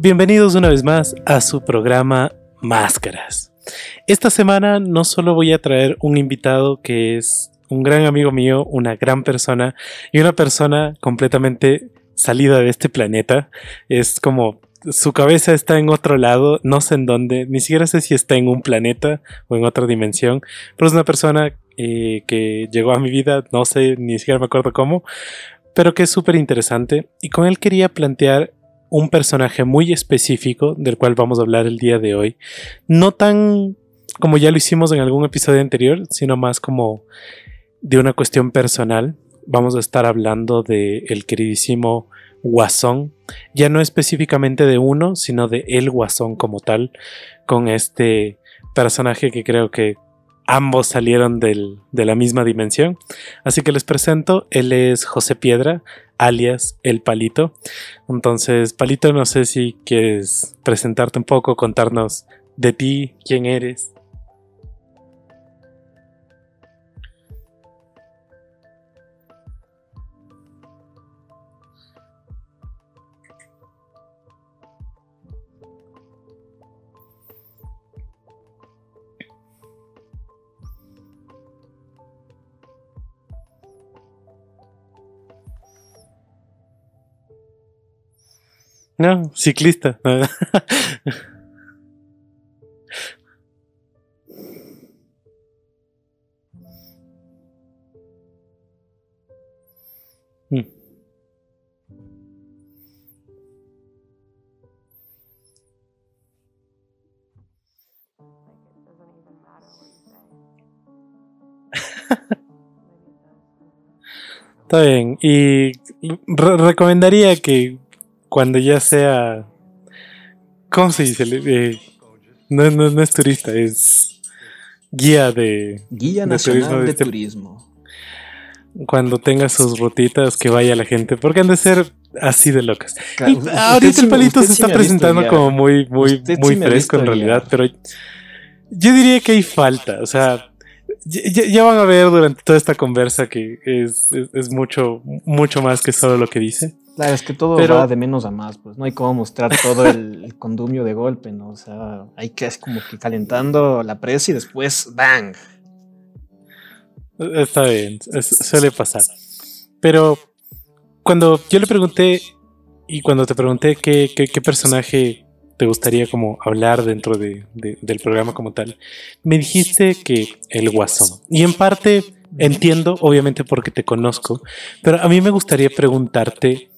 Bienvenidos una vez más a su programa Máscaras. Esta semana no solo voy a traer un invitado que es un gran amigo mío, una gran persona y una persona completamente salida de este planeta. Es como su cabeza está en otro lado, no sé en dónde, ni siquiera sé si está en un planeta o en otra dimensión, pero es una persona eh, que llegó a mi vida, no sé, ni siquiera me acuerdo cómo, pero que es súper interesante y con él quería plantear un personaje muy específico del cual vamos a hablar el día de hoy, no tan como ya lo hicimos en algún episodio anterior, sino más como de una cuestión personal. Vamos a estar hablando de queridísimo Guasón, ya no específicamente de uno, sino de el Guasón como tal, con este personaje que creo que ambos salieron de la misma dimensión. Así que les presento, él es José Piedra, alias El Palito. Entonces, Palito, no sé si quieres presentarte un poco, contarnos de ti, quién eres. No, ciclista. Mm. Está bien. Y recomendaría que cuando ya sea. ¿Cómo se dice? Eh, no, no, es turista, es guía de. Guía nacional de, este turismo. Cuando tenga sus rutitas, que vaya la gente, porque han de ser así de locas. ahorita el palito se está presentando como muy, muy, muy fresco en realidad, pero yo diría que hay falta, o sea. Ya, van a ver durante toda esta conversa que es, es mucho, mucho más que solo lo que dice. Claro, es que todo va de menos a más, pues no hay como mostrar todo el, condumio de golpe, ¿no? O sea, hay que es como que calentando la presa y después ¡bang! Está bien, suele pasar. Pero cuando yo le pregunté y cuando te pregunté qué, qué, personaje te gustaría como hablar dentro de, del programa como tal, me dijiste que el guasón. Y en parte entiendo, obviamente porque te conozco, pero a mí me gustaría preguntarte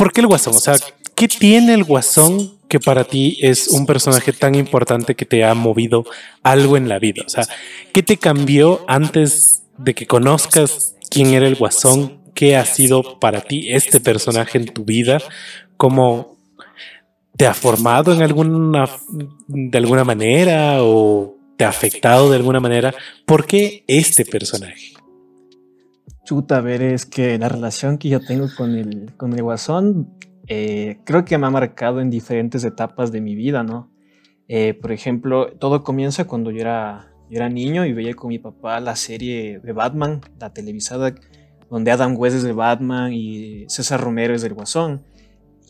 ¿Por qué el Guasón? O sea, ¿qué tiene el Guasón que para ti es un personaje tan importante que te ha movido algo en la vida? O sea, ¿qué te cambió antes de que conozcas quién era el Guasón? ¿Qué ha sido para ti este personaje en tu vida? ¿Cómo te ha formado en alguna, de alguna manera o te ha afectado de alguna manera? ¿Por qué este personaje? Chuta, a ver, es que la relación que yo tengo con el, con el Guasón eh, creo que me ha marcado en diferentes etapas de mi vida, ¿no? Eh, por ejemplo, todo comienza cuando yo era, era niño y veía con mi papá la serie de Batman, la televisada, donde Adam West es de Batman y César Romero es del Guasón.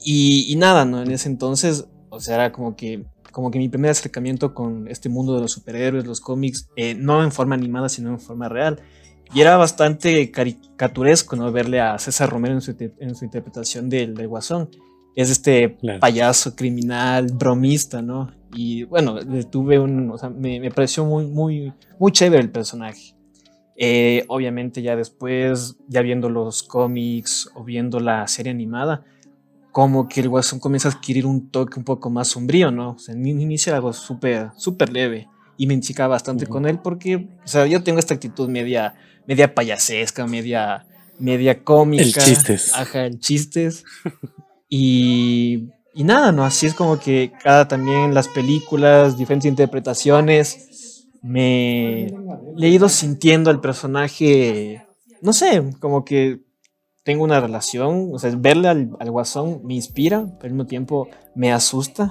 Y, nada, ¿no? En ese entonces, o sea, era como que, como que mi primer acercamiento con este mundo de los superhéroes, los cómics, eh, no en forma animada, sino en forma real. Y era bastante caricaturesco, ¿no? Verle a César Romero en su, en su interpretación del, del, Guasón. Es este payaso criminal, bromista, ¿no? Y bueno, tuve un. O sea, me, me, pareció muy, muy, muy chévere el personaje. Eh, obviamente, ya después, ya viendo los cómics o viendo la serie animada, como que el Guasón comienza a adquirir un toque un poco más sombrío, ¿no? O sea, en inicio algo súper, súper leve. Y me enchicaba bastante con él porque, o sea, yo tengo esta actitud media media payasesca, media, media cómica. El chistes. Ajá, el chistes. y, y nada, ¿no? Así es como que cada también las películas, diferentes interpretaciones, me he ido sintiendo al personaje, no sé, como que tengo una relación, o sea, verle al, al guasón me inspira, pero al mismo tiempo me asusta.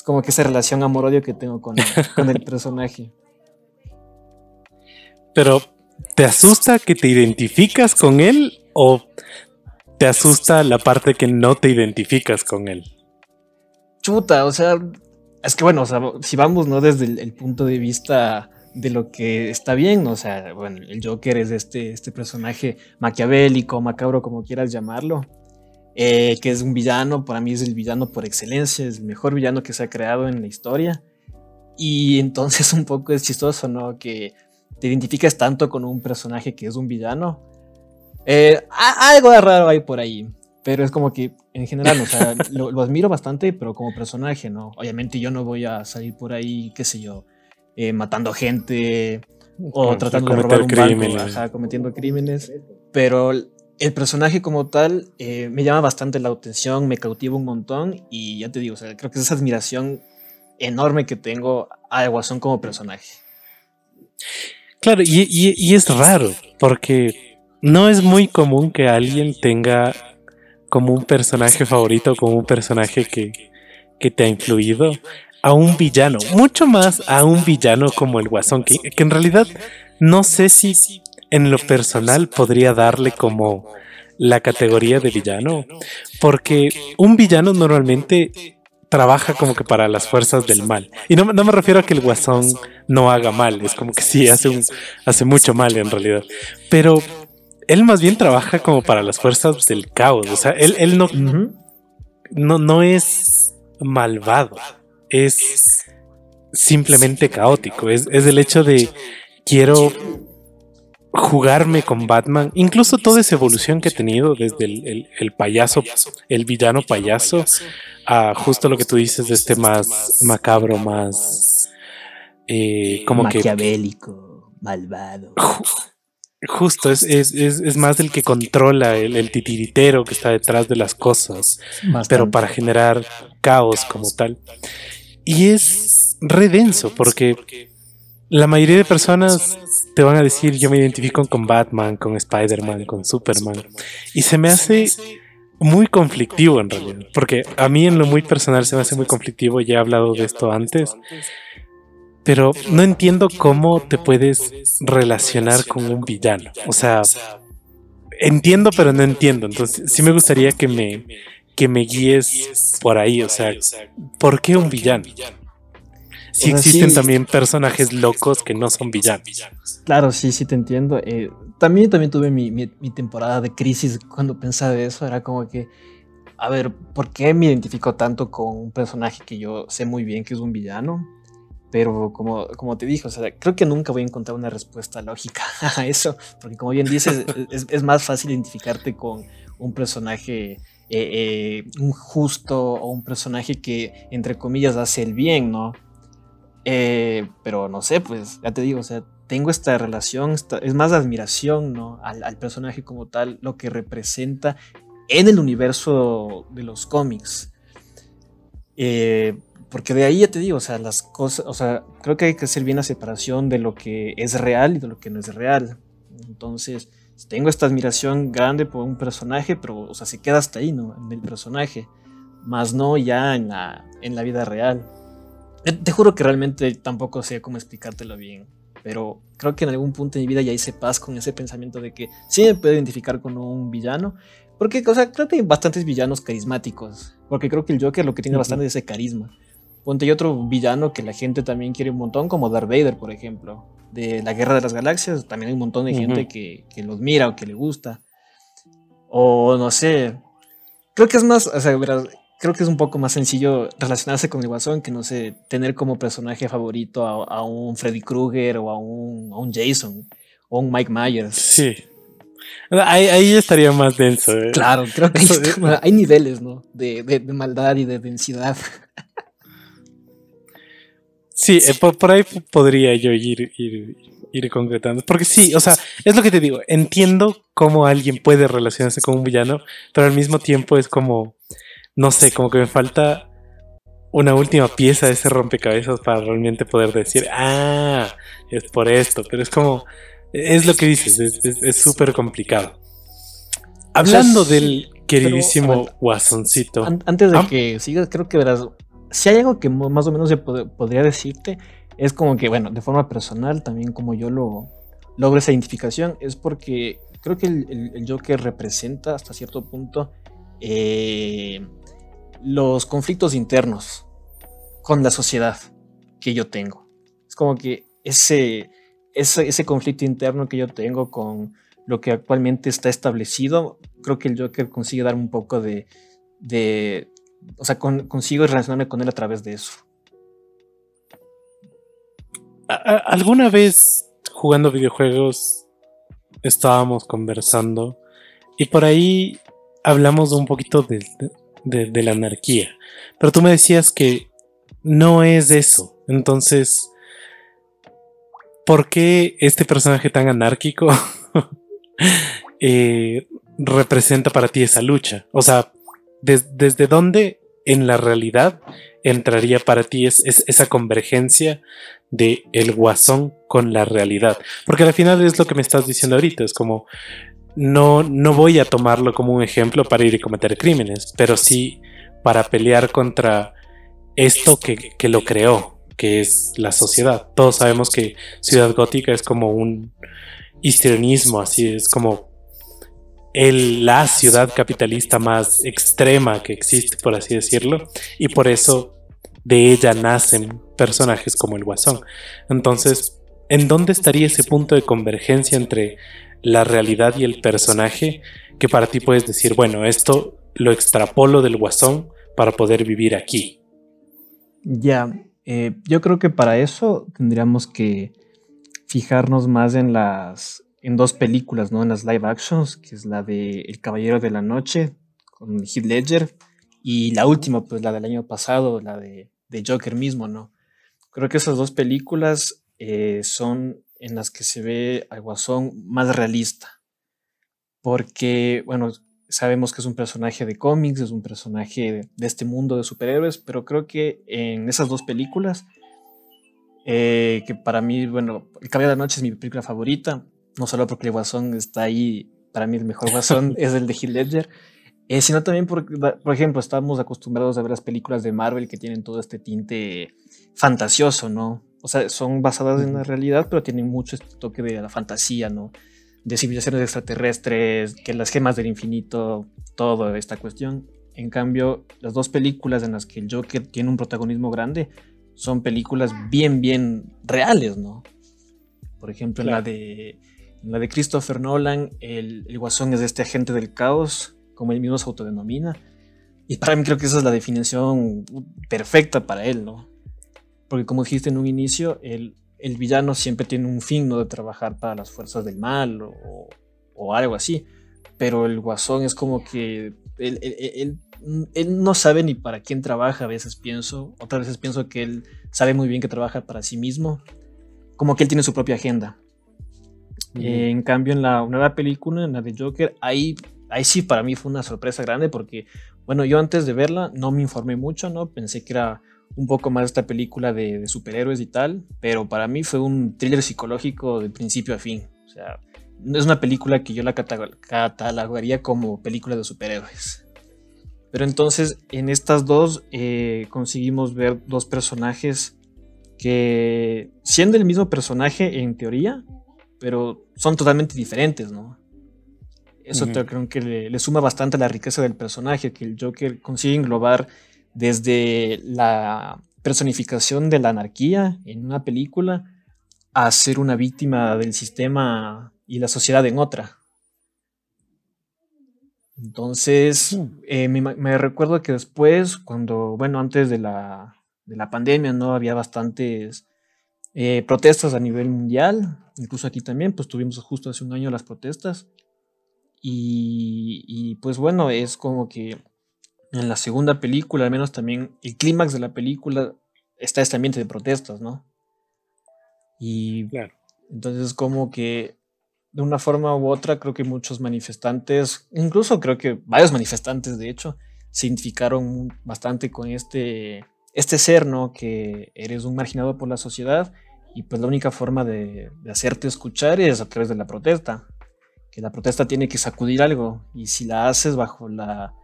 Es como que esa relación amor-odio que tengo con, con el personaje. Pero ¿te asusta que te identificas con él o te asusta la parte que no te identificas con él? Chuta, o sea, es que bueno, o sea, si vamos, ¿no? Desde el, punto de vista de lo que está bien, o sea, bueno, el Joker es este, este personaje maquiavélico, macabro, como quieras llamarlo, eh, que es un villano, para mí es el villano por excelencia, es el mejor villano que se ha creado en la historia. Y entonces un poco es chistoso, ¿no? Que te identificas tanto con un personaje que es un villano. Eh, algo de raro hay por ahí. Pero es como que en general, o sea, lo, admiro bastante, pero como personaje, ¿no? Obviamente yo no voy a salir por ahí, qué sé yo, eh, matando gente o tratando de robar un crímenes. banco, cometiendo crímenes. Pero el personaje como tal eh, me llama bastante la atención, me cautiva un montón y ya te digo, o sea, creo que es esa admiración enorme que tengo a Guasón como personaje. Claro, y, es raro, porque no es muy común que alguien tenga como un personaje favorito, como un personaje que, que te ha influido, a un villano, mucho más a un villano como el Guasón, que, que en realidad no sé si en lo personal podría darle como la categoría de villano, porque un villano normalmente trabaja como que para las fuerzas del mal. Y no, me refiero a que el guasón no haga mal, es como que sí, hace, un, hace mucho mal en realidad. Pero él más bien trabaja como para las fuerzas del caos, o sea, él, él no, no, no es malvado, es simplemente caótico, es, es el hecho de quiero jugarme con Batman, incluso toda esa evolución que he tenido desde el, payaso, el villano payaso, a justo lo que tú dices de este más macabro, más eh, como maquiavélico, malvado. Justo, es, es, más el que controla el, titiritero que está detrás de las cosas, pero para generar caos como tal. Y es redenso porque la mayoría de personas te van a decir yo me identifico con Batman, con Spider-Man, con Superman. Y se me hace muy conflictivo en realidad. Porque a mí en lo muy personal se me hace muy conflictivo, ya he hablado de esto antes. Pero no entiendo cómo te puedes relacionar con un villano. O sea, entiendo pero no entiendo. Entonces sí me gustaría que me, que me guíes por ahí. O sea, ¿por qué un villano? Sí existen también personajes locos que no son villanos. Claro, sí, sí te entiendo. Eh, también, también tuve mi, mi, temporada de crisis cuando pensaba eso. Era como que, a ver, ¿por qué me identifico tanto con un personaje que yo sé muy bien que es un villano? Pero como, como te dije, o sea, creo que nunca voy a encontrar una respuesta lógica a eso, porque como bien dices, es, es, más fácil identificarte con un personaje eh, eh, un justo o un personaje que, entre comillas, hace el bien, ¿no? Eh, pero no sé, pues ya te digo, o sea, tengo esta relación, es más admiración, ¿no? Al, personaje como tal, lo que representa en el universo de los cómics. Eh, porque de ahí ya te digo, o sea, las cosas, o sea, creo que hay que hacer bien la separación de lo que es real y de lo que no es real. Entonces, tengo esta admiración grande por un personaje, pero, o sea, se queda hasta ahí, ¿no? En el personaje, más no ya en la, en la vida real. Eh, te juro que realmente tampoco sé cómo explicártelo bien, pero creo que en algún punto de mi vida ya hice paz con ese pensamiento de que sí me puedo identificar con un villano, porque, o sea, creo que hay bastantes villanos carismáticos, porque creo que el Joker lo que tiene bastante es ese carisma. Ponte hay otro villano que la gente también quiere un montón, como Darth Vader, por ejemplo, de la Guerra de las Galaxias, también hay un montón de gente que, que los mira o que le gusta. O no sé, creo que es más, o sea, verás, creo que es un poco más sencillo relacionarse con el Guasón que, no sé, tener como personaje favorito a, un Freddy Krueger o a un, Jason o un Mike Myers. Sí. Ahí, estaría más denso. ¿eh? Claro, creo que hay, niveles, ¿no? De, maldad y de densidad. Sí, eh, por, ahí podría yo ir, ir, ir concretando. Porque sí, o sea, es lo que te digo. Entiendo cómo alguien puede relacionarse con un villano, pero al mismo tiempo es como no sé, como que me falta una última pieza de ese rompecabezas para realmente poder decir, ah, es por esto, pero es como, es lo que dices, es súper complicado. Hablando del queridísimo Guasoncito. antes de ah. que sigas, creo que verás, si hay algo que más o menos se podría decirte, es como que, bueno, de forma personal, también como yo lo, logro esa identificación es porque creo que el, Joker representa hasta cierto punto eh, los conflictos internos con la sociedad que yo tengo. Es como que ese, ese, conflicto interno que yo tengo con lo que actualmente está establecido, creo que el Joker consigue dar un poco de, de o sea, consigo relacionarme con él a través de eso. ¿Alguna vez jugando videojuegos estábamos conversando y por ahí hablamos un poquito de, de, la anarquía. Pero tú me decías que no es eso. Entonces, ¿por qué este personaje tan anárquico eh, representa para ti esa lucha? O sea, ¿desde dónde en la realidad entraría para ti esa convergencia de el guasón con la realidad. Porque al final es lo que me estás diciendo ahorita, es como no, no voy a tomarlo como un ejemplo para ir y cometer crímenes, pero sí para pelear contra esto que, que lo creó, que es la sociedad. Todos sabemos que Ciudad Gótica es como un histrionismo, así es como el, la ciudad capitalista más extrema que existe, por así decirlo, y por eso de ella nacen personajes como el Guasón. Entonces, ¿en dónde estaría ese punto de convergencia entre la realidad y el personaje que para ti puedes decir, bueno, esto lo extrapolo del Guasón para poder vivir aquí? Ya, eh, yo creo que para eso tendríamos que fijarnos más en las en dos películas, ¿no? En las live actions, que es la de El Caballero de la Noche con Heath Ledger y la última, pues la del año pasado, la de, Joker mismo, ¿no? Creo que esas dos películas eh, son en las que se ve al Guasón más realista. Porque, bueno, sabemos que es un personaje de cómics, es un personaje de, este mundo de superhéroes, pero creo que en esas dos películas, eh, que para mí, bueno, El Caballero de la Noche es mi película favorita, no solo porque el Guasón está ahí, para mí el mejor Guasón es el de Heath Ledger, eh, sino también porque, por ejemplo, estamos acostumbrados a ver las películas de Marvel que tienen todo este tinte fantasioso, ¿no? O sea, son basadas en la realidad, pero tienen mucho este toque de la fantasía, ¿no? De civilizaciones extraterrestres, que las gemas del infinito, toda esta cuestión. En cambio, las dos películas en las que el Joker tiene un protagonismo grande son películas bien, bien reales, ¿no? Por ejemplo, en, la de, la de Christopher Nolan, el, el guasón es este agente del caos como él mismo se autodenomina. Y para mí creo que esa es la definición perfecta para él, ¿no? Porque como dijiste en un inicio, el, el villano siempre tiene un fin, ¿no? De trabajar para las fuerzas del mal o, o algo así. Pero el guasón es como que él, él, él, no sabe ni para quién trabaja, a veces pienso. Otras veces pienso que él sabe muy bien que trabaja para sí mismo. Como que él tiene su propia agenda. en cambio, en la nueva película, en la de Joker, ahí ahí sí para mí fue una sorpresa grande porque, bueno, yo antes de verla no me informé mucho, ¿no? Pensé que era un poco más esta película de, superhéroes y tal, pero para mí fue un thriller psicológico de principio a fin. O sea, no es una película que yo la catalogaría como película de superhéroes. Pero entonces en estas dos eh, conseguimos ver dos personajes que, siendo el mismo personaje en teoría, pero son totalmente diferentes, ¿no? Eso creo que le, suma bastante a la riqueza del personaje, que el Joker consigue englobar desde la personificación de la anarquía en una película a ser una víctima del sistema y la sociedad en otra. Entonces, eh, me, recuerdo que después, cuando, bueno, antes de la, de la pandemia, ¿no? Había bastantes eh, protestas a nivel mundial, incluso aquí también, pues tuvimos justo hace un año las protestas. Y, pues bueno, es como que en la segunda película, al menos también el clímax de la película está este ambiente de protestas, ¿no? Y claro. entonces como que de una forma u otra creo que muchos manifestantes, incluso creo que varios manifestantes de hecho, se identificaron bastante con este, este ser, ¿no? Que eres un marginado por la sociedad y pues la única forma de, de hacerte escuchar es a través de la protesta que la protesta tiene que sacudir algo y si la haces bajo la,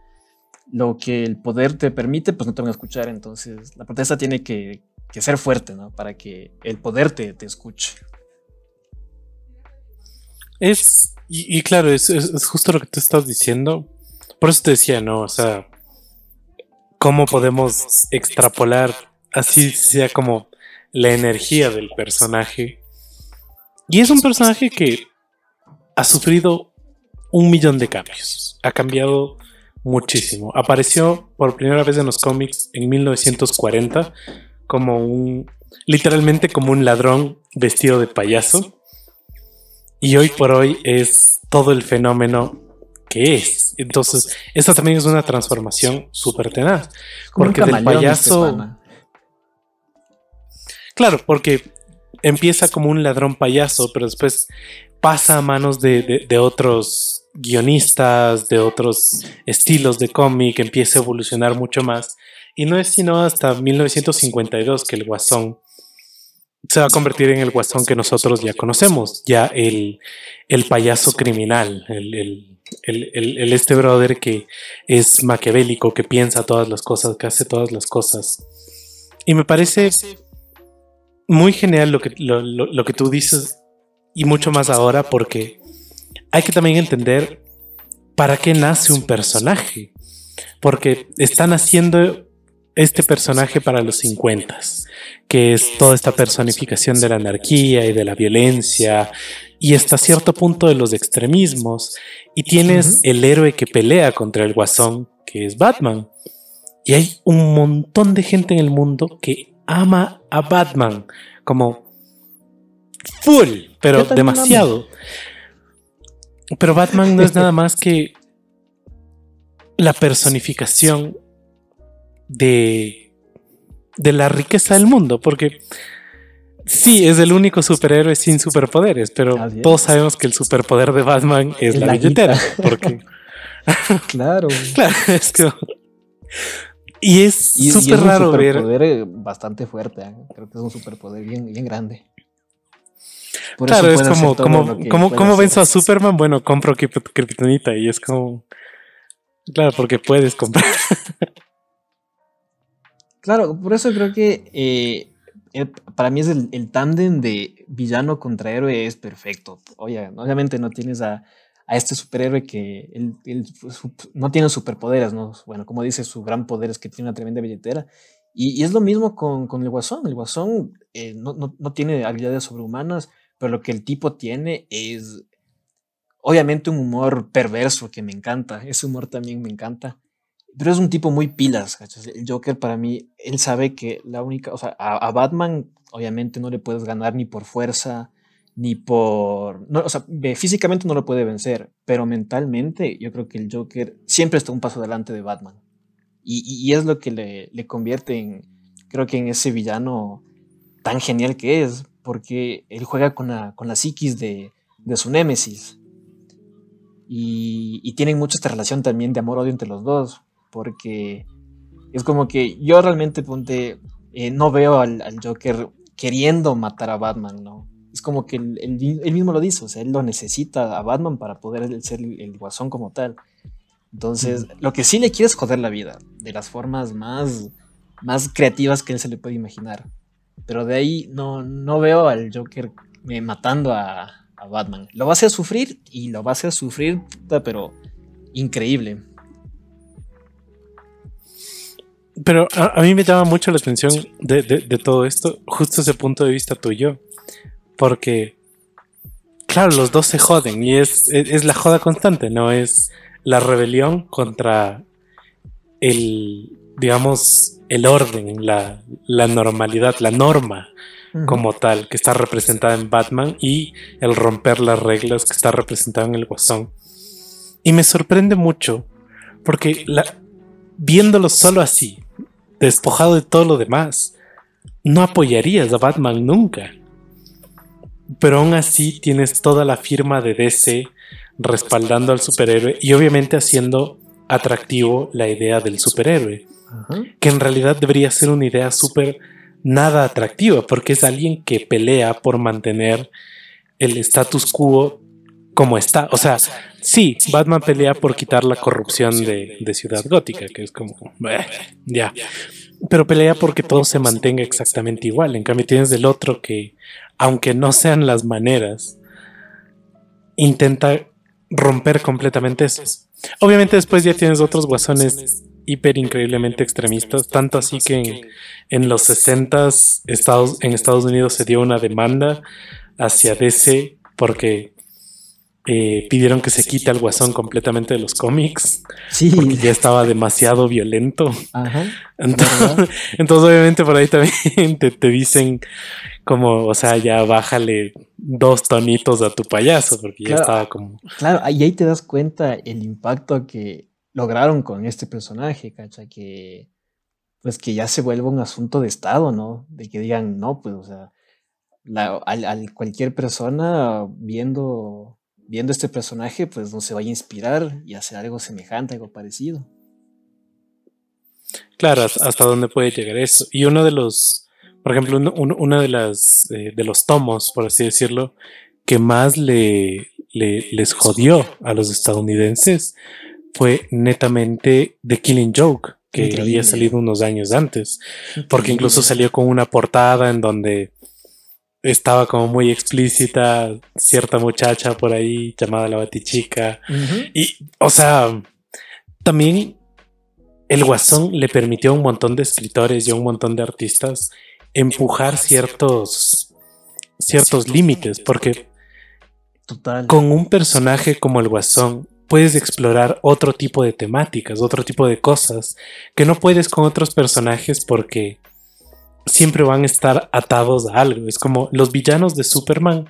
lo que el poder te permite, pues no te van a escuchar. Entonces la protesta tiene que, ser fuerte, ¿no? Para que el poder te, te escuche. Es, y, claro, es, es, justo lo que tú estás diciendo. Por eso te decía, ¿no? O sea, ¿cómo podemos extrapolar así sea como la energía del personaje? Y es un personaje que ha sufrido un millón de cambios. Ha cambiado muchísimo. Apareció por primera vez en los cómics en 1940 como un, literalmente como un ladrón vestido de payaso. Y hoy por hoy es todo el fenómeno que es. Entonces, esta también es una transformación súper tenaz. Porque del payaso... Claro, porque empieza como un ladrón payaso, pero después pasa a manos de, otros guionistas, de otros estilos de cómic, empieza a evolucionar mucho más. Y no es sino hasta 1952 que el Guasón se va a convertir en el Guasón que nosotros ya conocemos, ya el, payaso criminal, el, el, este brother que es maquiavélico, que piensa todas las cosas, que hace todas las cosas. Y me parece muy genial lo que, lo, que tú dices y mucho más ahora porque hay que también entender para qué nace un personaje. Porque están haciendo este personaje para los 50, que es toda esta personificación de la anarquía y de la violencia y hasta cierto punto de los extremismos. Y tienes el héroe que pelea contra el guasón, que es Batman. Y hay un montón de gente en el mundo que ama a Batman como full, pero demasiado. Pero Batman no es nada más que la personificación de, de la riqueza del mundo, porque sí, es el único superhéroe sin superpoderes, pero todos sabemos que el superpoder de Batman es, la, billetera, porque... claro. claro, es que y es súper raro ver. superpoder bastante fuerte. ¿eh? Creo que es un superpoder bien, bien grande. Claro, es como, como, como, ¿cómo venzo a Superman? Bueno, compro Kryptonita y es como. Claro, porque puedes comprar. claro, por eso creo que eh, para mí es el, el tándem de villano contra héroe es perfecto. Oye, obviamente no tienes a a este superhéroe que él, no tiene superpoderes, ¿no? Bueno, como dice, su gran poder es que tiene una tremenda billetera. Y, es lo mismo con, con, el Guasón. El Guasón eh, no, no, no, tiene habilidades sobrehumanas, pero lo que el tipo tiene es, obviamente, un humor perverso que me encanta. Ese humor también me encanta. Pero es un tipo muy pilas, El Joker para mí, él sabe que la única, o sea, a Batman obviamente no le puedes ganar ni por fuerza, ni por... No, o sea, físicamente no lo puede vencer, pero mentalmente yo creo que el Joker siempre está un paso adelante de Batman. Y, es lo que le, convierte en, creo que en ese villano tan genial que es, porque él juega con la, con la psiquis de, su némesis. Y, tienen mucha esta relación también de amor-odio entre los dos, porque es como que yo realmente, ponte, eh, no veo al, al Joker queriendo matar a Batman, ¿no? es como que él, mismo lo dice, o sea, él lo necesita a Batman para poder ser el, guasón como tal. Entonces, lo que sí le quiere es joder la vida, de las formas más, más creativas que él se le puede imaginar. Pero de ahí no, no veo al Joker eh, matando a, Batman. Lo va a sufrir y lo va a sufrir, pero increíble. Pero a, mí me llama mucho la atención de, de, todo esto, justo ese punto de vista tuyo, porque, claro, los dos se joden y es, es, la joda constante, ¿no? Es la rebelión contra el, digamos, el orden, la, la normalidad, la norma como tal, que está representada en Batman, y el romper las reglas que está representado en el Guasón. Y me sorprende mucho, porque la, viéndolo solo así, despojado de todo lo demás, no apoyarías a Batman nunca. Pero aún así tienes toda la firma de DC respaldando al superhéroe y obviamente haciendo atractivo la idea del superhéroe, que en realidad debería ser una idea súper nada atractiva, porque es alguien que pelea por mantener el status quo como está. O sea, sí, Batman pelea por quitar la corrupción de, Ciudad Gótica, que es como, ya. Pero pelea porque todo se mantenga exactamente igual. En cambio, tienes del otro que aunque no sean las maneras, intenta romper completamente eso. Obviamente después ya tienes otros guasones hiper increíblemente extremistas, tanto así que en, los 60 Estados, en Estados Unidos se dio una demanda hacia DC porque eh, pidieron que se quite al guasón completamente de los cómics. Sí. Porque ya estaba demasiado violento. Ajá. Entonces, obviamente, por ahí también te, te, dicen como, o sea, ya bájale dos tonitos a tu payaso, porque ya estaba como. Claro, y ahí te das cuenta el impacto que lograron con este personaje, ¿cacha? Que. Pues que ya se vuelva un asunto de Estado, ¿no? De que digan, no, pues, o sea, al, cualquier persona viendo viendo este personaje, pues no se vaya a inspirar y hacer algo semejante, algo parecido. Claro, hasta dónde puede llegar eso. Y uno de los, por ejemplo, uno, de las eh, de los tomos, por así decirlo, que más le, les jodió a los estadounidenses fue netamente The Killing Joke, que había salido unos años antes, porque incluso salió con una portada en donde estaba como muy explícita cierta muchacha por ahí llamada la Batichica. Y, o sea, también el Guasón le permitió a un montón de escritores y a un montón de artistas empujar ciertos, ciertos límites, porque con un personaje como el Guasón puedes explorar otro tipo de temáticas, otro tipo de cosas que no puedes con otros personajes porque siempre van a estar atados a algo. Es como los villanos de Superman.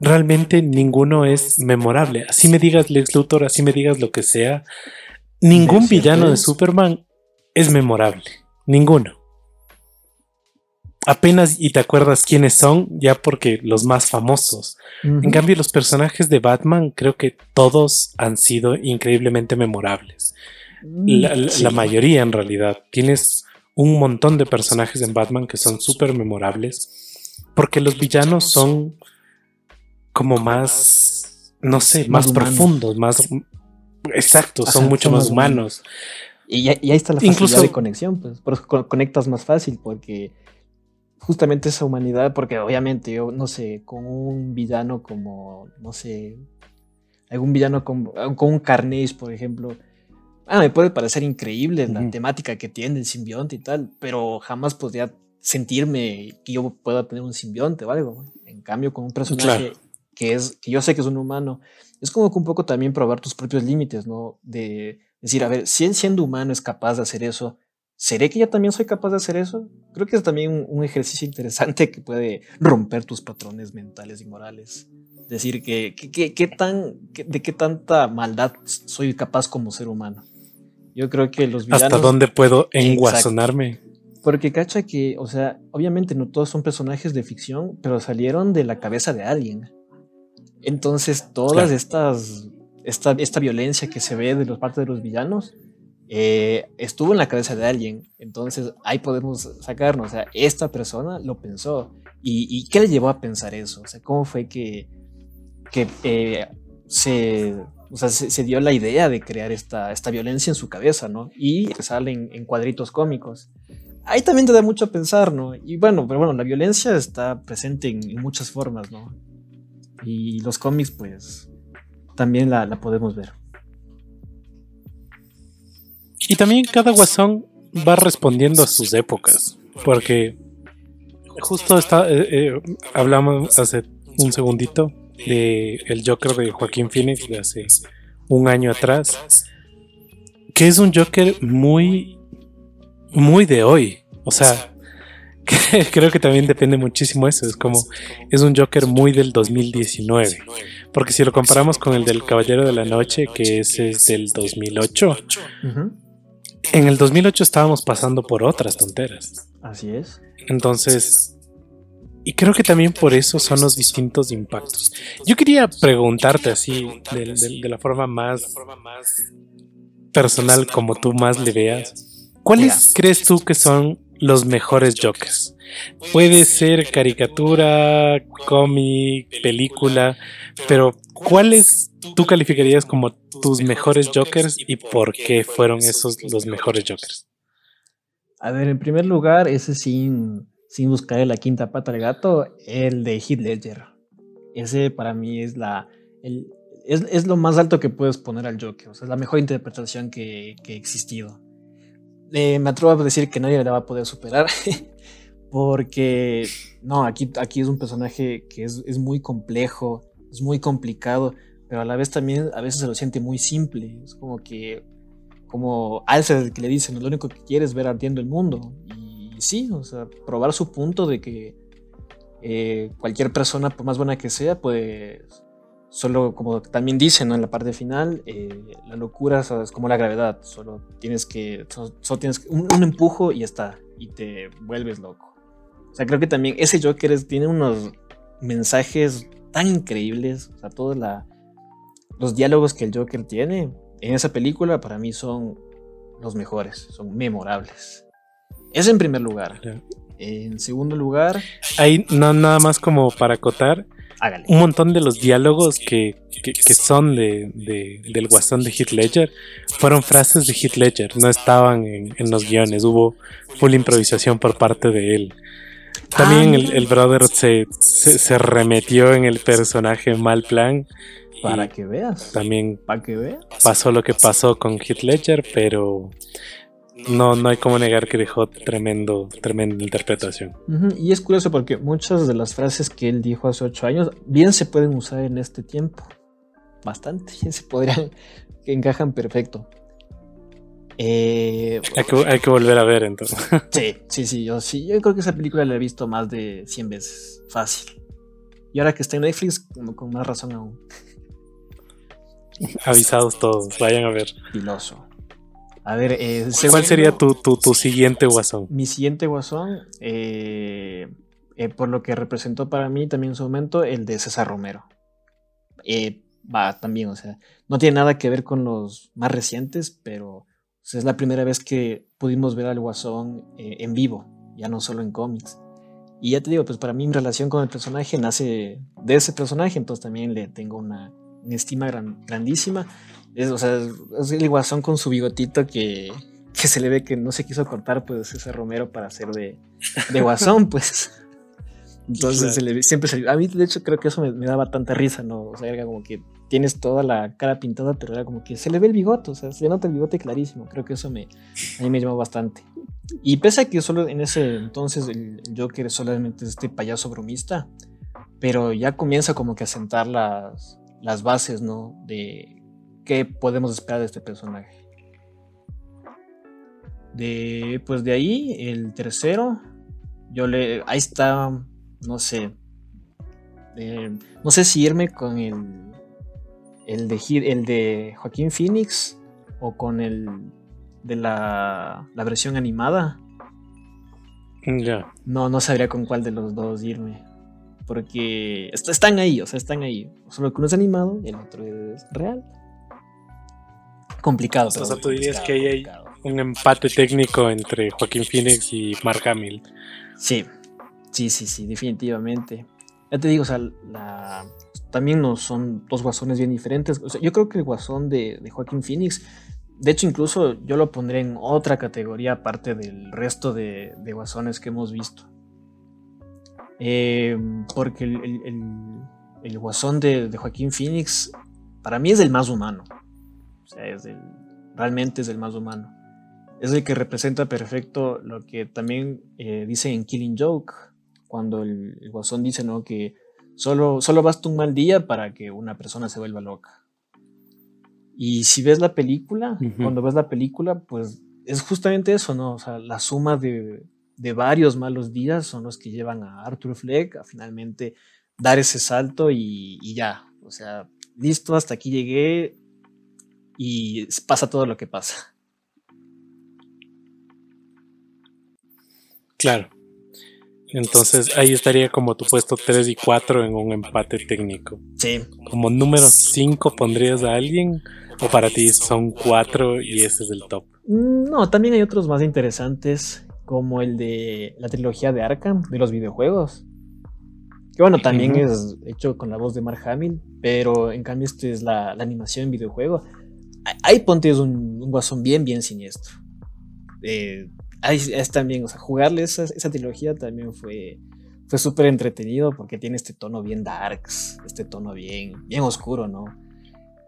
Realmente ninguno es memorable. Así me digas Lex Luthor, así me digas lo que sea. Ningún villano de Superman es memorable. Ninguno. Apenas y te acuerdas quiénes son, ya porque los más famosos. En cambio, los personajes de Batman creo que todos han sido increíblemente memorables. La, la mayoría en realidad. Tienes un montón de personajes en Batman que son súper memorables, porque los villanos son como más, no sé, más, profundos, más... Exacto, son mucho más humanos. Y, ahí está la facilidad de conexión, pues, conectas más fácil porque justamente esa humanidad, porque obviamente yo, no sé, con un villano como, no sé, algún villano con, con un Carnage, por ejemplo, Ah, me puede parecer increíble la temática que tiene el simbionte y tal, pero jamás podría sentirme que yo pueda tener un simbionte o algo. En cambio, con un personaje que es, que yo sé que es un humano, es como que un poco también probar tus propios límites, ¿no? De decir, a ver, si él siendo humano es capaz de hacer eso, ¿seré que yo también soy capaz de hacer eso? Creo que es también un, ejercicio interesante que puede romper tus patrones mentales y morales. Decir que, que, tan, de qué tanta maldad soy capaz como ser humano. Yo creo que los villanos. ¿Hasta dónde puedo enguasonarme? Porque cacha que, o sea, obviamente no todos son personajes de ficción, pero salieron de la cabeza de alguien. Entonces, todas estas. Esta, esta violencia que se ve de los parte de los villanos eh, estuvo en la cabeza de alguien. Entonces, ahí podemos sacarnos. O sea, esta persona lo pensó. ¿Y, qué le llevó a pensar eso? O sea, ¿cómo fue que, que eh, se o sea, se, dio la idea de crear esta, esta violencia en su cabeza, ¿no? Y salen en cuadritos cómicos. Ahí también te da mucho a pensar, ¿no? Y bueno, pero bueno, la violencia está presente en, muchas formas, ¿no? Y los cómics, pues, también la, podemos ver. Y también cada guasón va respondiendo a sus épocas, porque justo está, eh, eh, hablamos hace un segundito de El Joker de Joaquín Phoenix de hace un año atrás, que es un Joker muy, muy de hoy. O sea, creo que también depende muchísimo eso. Es como, es un Joker muy del 2019. Porque si lo comparamos con el del Caballero de la Noche, que ese es del 2008, en el 2008 estábamos pasando por otras tonteras. Así es. Entonces, y creo que también por eso son los distintos impactos. Yo quería preguntarte así, de, la forma más personal como tú más le veas, ¿cuáles crees tú que son los mejores Jokers? Puede ser caricatura, cómic, película, pero ¿cuáles tú calificarías como tus mejores Jokers y por qué fueron esos los mejores Jokers? A ver, en primer lugar, ese sí sin buscar la quinta pata al gato, el de Heath Ledger. Ese para mí es la, es, lo más alto que puedes poner al Joker. O sea, es la mejor interpretación que, que ha existido. Eh, me atrevo a decir que nadie la va a poder superar. porque, no, aquí, aquí es un personaje que es, muy complejo, es muy complicado, pero a la vez también a veces se lo siente muy simple. Es como que, como Alfred que le dicen, lo único que quiere es ver ardiendo el mundo. Y sí, o sea, probar su punto de que eh, cualquier persona, por más buena que sea, pues solo como también dicen en la parte final, eh, la locura es como la gravedad, solo tienes que, solo, tienes un, un, empujo y ya está, y te vuelves loco. O sea, creo que también ese Joker tiene unos mensajes tan increíbles, o sea, todos los diálogos que el Joker tiene en esa película para mí son los mejores, son memorables. Es en primer lugar. En segundo lugar... Ahí no, nada más como para acotar, un montón de los diálogos que, son de, del guasón de Heath Ledger fueron frases de Heath Ledger, no estaban en, los guiones, hubo full improvisación por parte de él. También ah, el, brother se, se, remetió en el personaje mal plan. Para que veas. También para que veas. pasó lo que pasó con Heath Ledger, pero no, no hay como negar que dejó tremendo, tremenda interpretación. Y es curioso porque muchas de las frases que él dijo hace ocho años bien se pueden usar en este tiempo. Bastante, se podrían, que encajan perfecto. Eh, hay, que, volver a ver entonces. Sí, sí, sí yo, sí. yo creo que esa película la he visto más de 100 veces. Fácil. Y ahora que está en Netflix, con más razón aún. Avisados todos, vayan a ver. Piloso. A ver, eh, ¿cuál sería tu, siguiente guasón? Mi siguiente guasón, eh, eh, por lo que representó para mí también en su momento, el de César Romero. va también, o sea, no tiene nada que ver con los más recientes, pero es la primera vez que pudimos ver al guasón en vivo, ya no solo en cómics. Y ya te digo, pues para mí mi relación con el personaje nace de ese personaje, entonces también le tengo una, estima grandísima. Es, o sea, es el guasón con su bigotito que, que se le ve que no se quiso cortar, pues ese Romero para hacer de, de guasón, pues. Entonces siempre se A mí, de hecho, creo que eso me, daba tanta risa, ¿no? O sea, era como que tienes toda la cara pintada, pero era como que se le ve el bigote, o sea, se nota el bigote clarísimo. Creo que eso me, a mí me llamó bastante. Y pese a que solo en ese entonces el Joker es solamente este payaso bromista, pero ya comienza como que a sentar las, las bases, ¿no? De qué podemos esperar de este personaje. De, pues de ahí, el tercero, yo le, ahí está, no sé, eh, no sé si irme con el, el de, el de Joaquín Phoenix o con el de la, la versión animada. Ya. No, no sabría con cuál de los dos irme. Porque están ahí, o sea, están ahí. Solo que uno es animado y el otro es real complicado. O sea, tú dirías que ahí hay un empate técnico entre Joaquín Phoenix y Mark Hamill. Sí, sí, sí, sí, definitivamente. Ya te digo, o sea, también no son dos guasones bien diferentes. O sea, yo creo que el guasón de, Joaquín Phoenix, de hecho, incluso yo lo pondré en otra categoría aparte del resto de, guasones que hemos visto. Eh, porque el, guasón de, de Joaquín Phoenix para mí es el más humano. O sea, es el, realmente es el más humano. Es el que representa perfecto lo que también eh, dice en Killing Joke, cuando el, guasón dice ¿no? que solo, solo basta un mal día para que una persona se vuelva loca. Y si ves la película, cuando ves la película, pues es justamente eso, ¿no? O sea, la suma de, de varios malos días son los que llevan a Arthur Fleck a finalmente dar ese salto y, y, ya. O sea, listo, hasta aquí llegué, y pasa todo lo que pasa. Claro. Entonces ahí estaría como tu puesto 3 y 4 en un empate técnico. Sí. Como número 5 pondrías a alguien o para ti son 4 y ese es el top. No, también hay otros más interesantes como el de la trilogía de Arkham de los videojuegos. Que bueno, también es hecho con la voz de Mark Hamill, pero en cambio este es la animación en videojuego ahí Ponte es un, guasón bien, bien siniestro. Eh, ahí es también, o sea, jugarle esa, esa trilogía también fue, fue súper entretenido porque tiene este tono bien darks, este tono bien, bien oscuro, ¿no?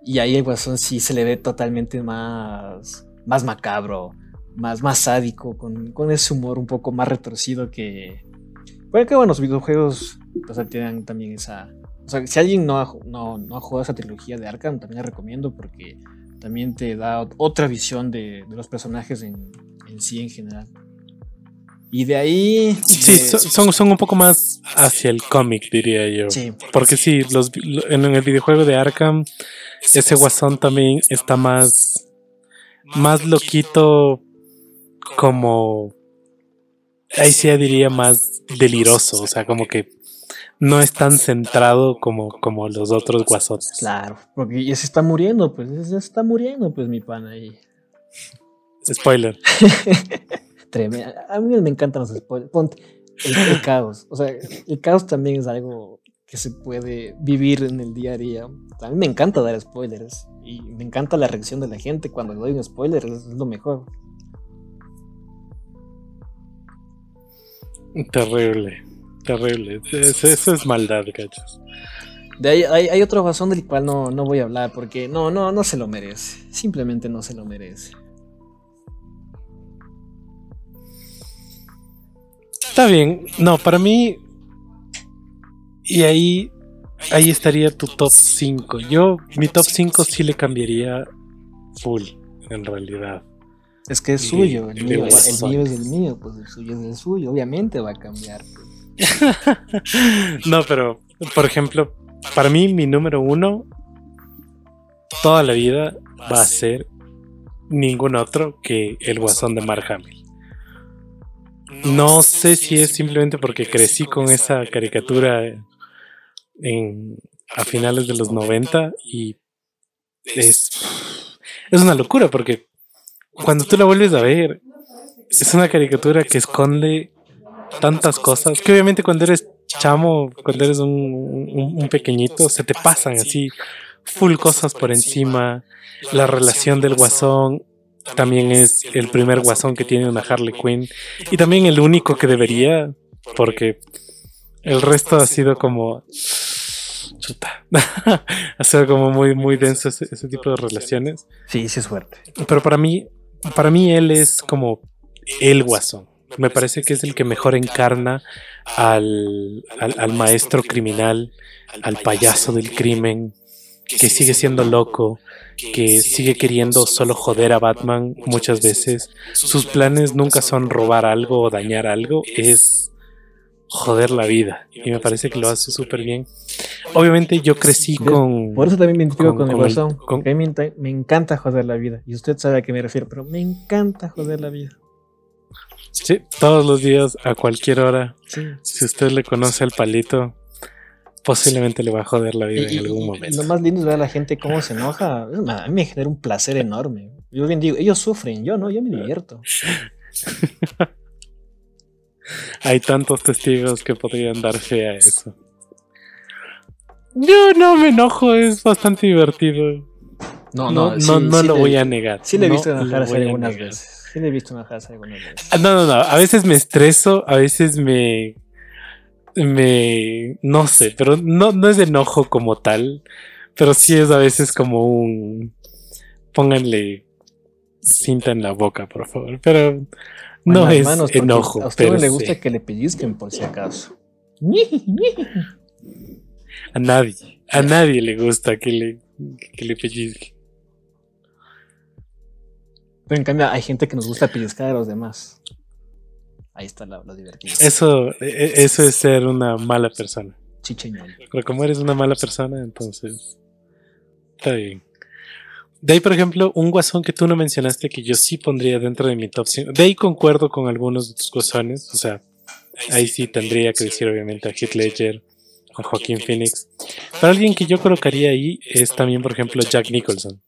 Y ahí el Guasón sí se le ve totalmente más, más macabro, más, más sádico, con, con ese humor un poco más retorcido que... Puede que bueno, los videojuegos o sea, tienen también esa... O sea, si alguien no ha, no, no ha jugado esa trilogía de Arkham, también la recomiendo porque también te da otra visión de, de los personajes en, en, sí en general. Y de ahí... Sí, eh, son, son un poco más hacia el cómic, diría yo. Sí. Porque sí, los, en el videojuego de Arkham, ese guasón también está más... Más loquito como... Ahí sí diría más deliroso, o sea, como que no es tan centrado como, como los otros guasones. Claro, porque ya se está muriendo, pues ya se está muriendo, pues mi pan ahí. Spoiler. A mí me encantan los spoilers. Ponte el, caos. O sea, el caos también es algo que se puede vivir en el día a día. A mí me encanta dar spoilers y me encanta la reacción de la gente cuando doy un spoiler, es lo mejor. Terrible. Terrible. Eso, es maldad, cachas. De ahí, hay, otro razón del cual no, no voy a hablar porque no, no, no se lo merece. Simplemente no se lo merece. Está bien. No, para mí. Y ahí. Ahí estaría tu top 5. Yo, mi top 5 sí le cambiaría full, en realidad. Es que es suyo, el mío, el mío, es el mío, pues el suyo es el suyo, obviamente va a cambiar. Pues. no, pero, por ejemplo, para mí mi número uno toda la vida va a ser ningún otro que el guasón de Mark Hamill. No sé si es simplemente porque crecí con esa caricatura en, a finales de los 90 y es, es una locura porque cuando tú la vuelves a ver, es una caricatura que esconde tantas cosas que obviamente cuando eres chamo, cuando eres un, pequeñito, se te pasan así full cosas por encima. La relación del guasón también es el primer guasón que tiene una Harley Quinn y también el único que debería, porque el resto ha sido como chuta. ha sido como muy, muy denso ese, ese, tipo de relaciones. Sí, sí es fuerte. Pero para mí, para mí él es como el guasón. Me parece que es el que mejor encarna al, al, maestro criminal, al payaso del crimen, que sigue siendo loco, que sigue queriendo solo joder a Batman muchas veces. Sus planes nunca son robar algo o dañar algo, es joder la vida. Y me parece que lo hace súper bien. Obviamente yo crecí con... Por eso también me identifico con, el corazón. me encanta joder la vida. Y usted sabe a qué me refiero, pero me encanta joder la vida. Sí, todos los días, a cualquier hora. Si usted le conoce al palito, posiblemente le va a joder la vida en algún momento. Lo más lindo es ver a la gente cómo se enoja. A mí me genera un placer enorme. Yo bien digo, ellos sufren, yo no, yo me divierto. Hay tantos testigos que podrían dar fe a eso. Yo no me enojo, es bastante divertido. No, no, no, no, lo voy a negar. Sí le he visto enojarse algunas veces. Sí le he visto enojarse algunas veces. Ah, no, no, no. A veces me estreso, a veces me. Me. No sé, pero no, no es de enojo como tal. Pero sí es a veces como un. Pónganle cinta en la boca, por favor. Pero no es enojo. A usted no le gusta que le pellizquen, por si acaso. A nadie. A nadie le gusta que le, que le pellizquen. Pero en cambio hay gente que nos gusta pellizcar a los demás. Ahí está lo, divertido. Eso, e, e, eso es ser una mala persona. Chicheñón. Pero como eres una mala persona, entonces está bien. De ahí, por ejemplo, un guasón que tú no mencionaste que yo sí pondría dentro de mi top 5. De ahí concuerdo con algunos de tus guasones. O sea, ahí sí tendría que decir obviamente a Heath Ledger, a Joaquín Phoenix. Pero alguien que yo colocaría ahí es también, por ejemplo, Jack Nicholson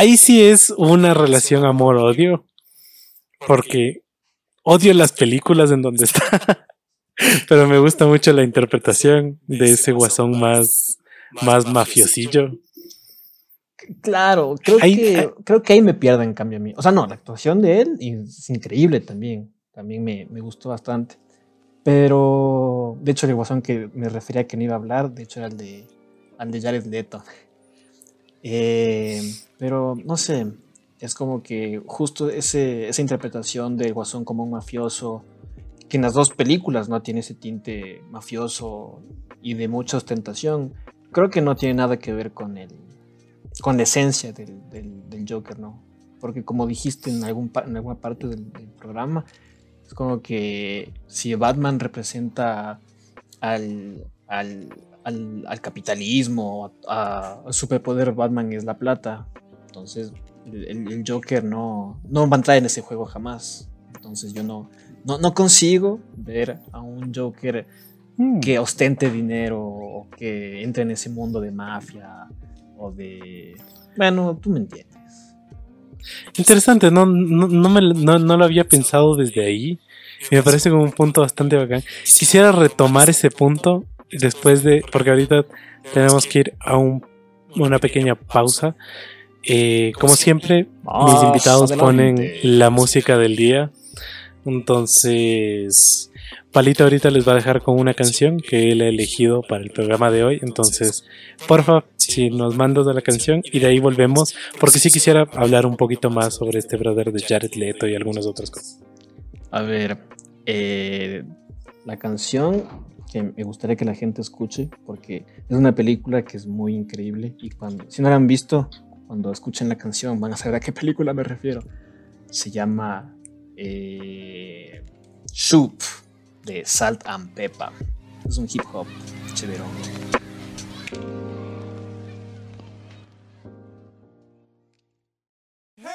ahí sí es una relación amor-odio. Porque odio las películas en donde está. Pero me gusta mucho la interpretación de ese guasón más, más mafiosillo. Claro, creo, que, creo que ahí me pierdo en cambio a mí. O sea, no, la actuación de él es increíble también. También me, me gustó bastante. Pero, de hecho, el guasón que me refería a que no iba a hablar, de hecho, era el de, al de Jared Leto. Eh, pero, no sé, es como que justo ese, esa interpretación del guasón como un mafioso, que en las dos películas no tiene ese tinte mafioso y de mucha ostentación, creo que no tiene nada que ver con, el, con la esencia del, del, Joker, ¿no? Porque como dijiste en, algún, en alguna parte del, programa, es como que si Batman representa al, al, al, capitalismo, a, superpoder Batman es la plata, entonces el, Joker no, no va a entrar en ese juego jamás. Entonces yo no, no, no consigo ver a un Joker mm. que ostente dinero o que entre en ese mundo de mafia o de... Bueno, tú me entiendes. Interesante, no, no, me, no, lo había pensado desde ahí. Y me parece como un punto bastante bacán. Quisiera retomar ese punto después de... Porque ahorita tenemos que ir a un, una pequeña pausa. Eh, como siempre, mis invitados ponen la música del día. Entonces, Palita ahorita les va a dejar con una canción que él ha elegido para el programa de hoy. Entonces, porfa, si nos mandas a la canción y de ahí volvemos, porque sí quisiera hablar un poquito más sobre este brother de Jared Leto y algunas otras cosas. A ver, eh, la canción que me gustaría que la gente escuche, porque es una película que es muy increíble y cuando, si no la han visto, cuando escuchen la canción van a saber a qué película me refiero. Se llama eh, Soup de Salt and Pepper. Es un hip hop chévere. Hey,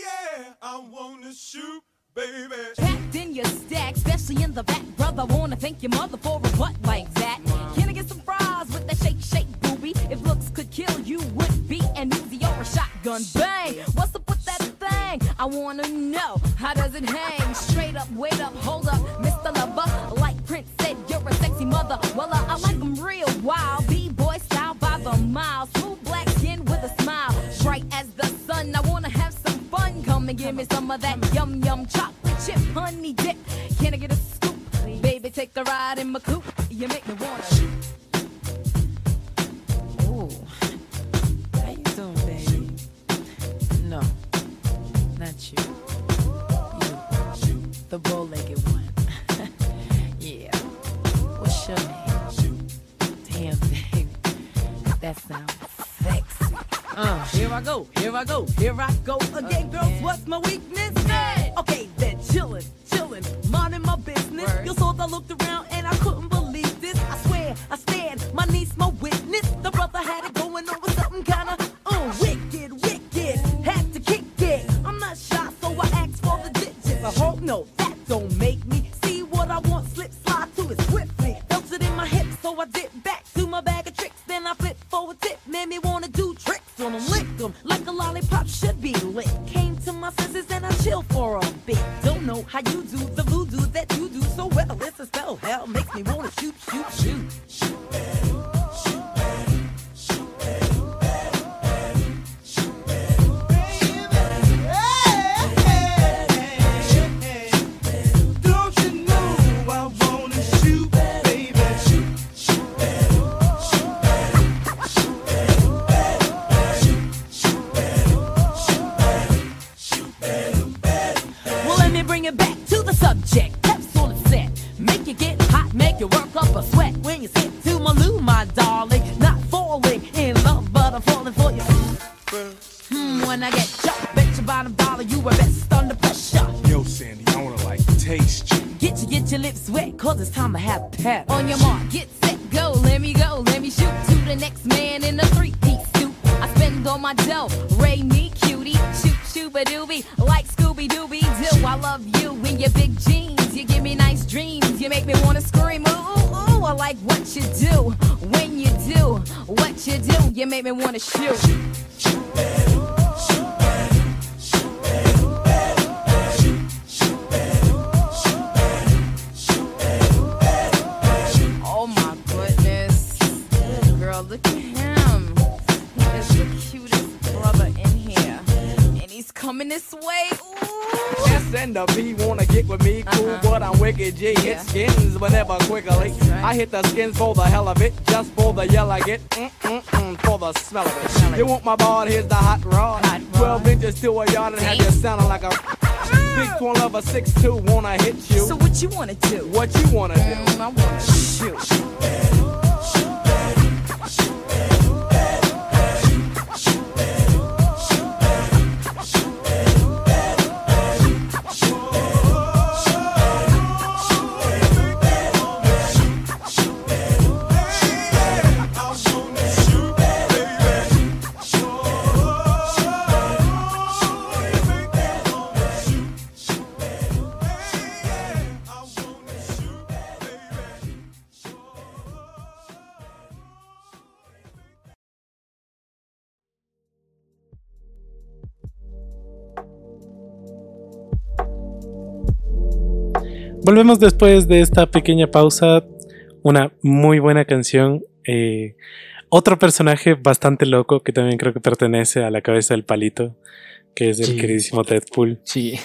yeah, I wanna shoot, baby. Packed in your stack, especially in the back, brother. Wanna thank your mother for Volvemos después de esta pequeña pausa. Una muy buena canción. Eh, otro personaje bastante loco que también creo que pertenece a la cabeza del palito, que es el queridísimo Deadpool. Sí.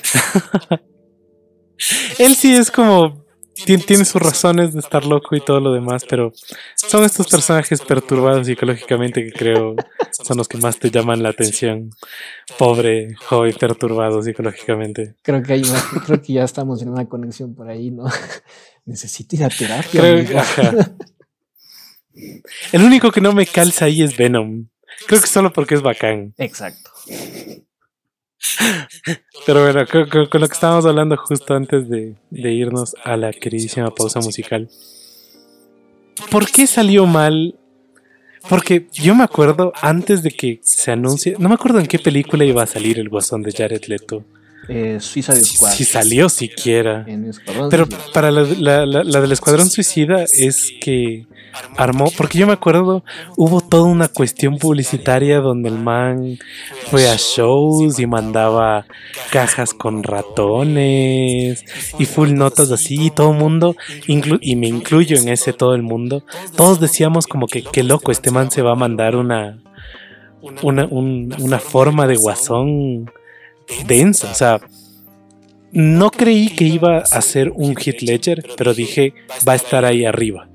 Él sí es como tiene, sus razones de estar loco y todo lo demás, pero son estos personajes perturbados psicológicamente que creo son los que más te llaman la atención. Pobre joven perturbado psicológicamente. Creo que hay creo que ya estamos en una conexión por ahí, ¿no? Necesito ir a terapia. El único que no me calza ahí es Venom. Creo que solo porque es bacán. Exacto. Pero bueno, con, lo que estábamos hablando justo antes de, irnos a la queridísima pausa musical. ¿Por qué salió mal? Porque yo me acuerdo antes de que se anuncie, no me acuerdo en qué película iba a salir el guasón de Jared Leto. Eh, Suicide Squad. Si salió siquiera. Pero para la, la, del Escuadrón Suicida es que armó, porque yo me acuerdo, hubo toda una cuestión publicitaria donde el man fue a shows y mandaba cajas con ratones y full notas así, y todo el mundo, y me incluyo en ese todo el mundo, todos decíamos como que qué loco, este man se va a mandar una, una, una forma de guasón densa, o sea, no creí que iba a ser un hit ledger, pero dije, va a estar ahí arriba.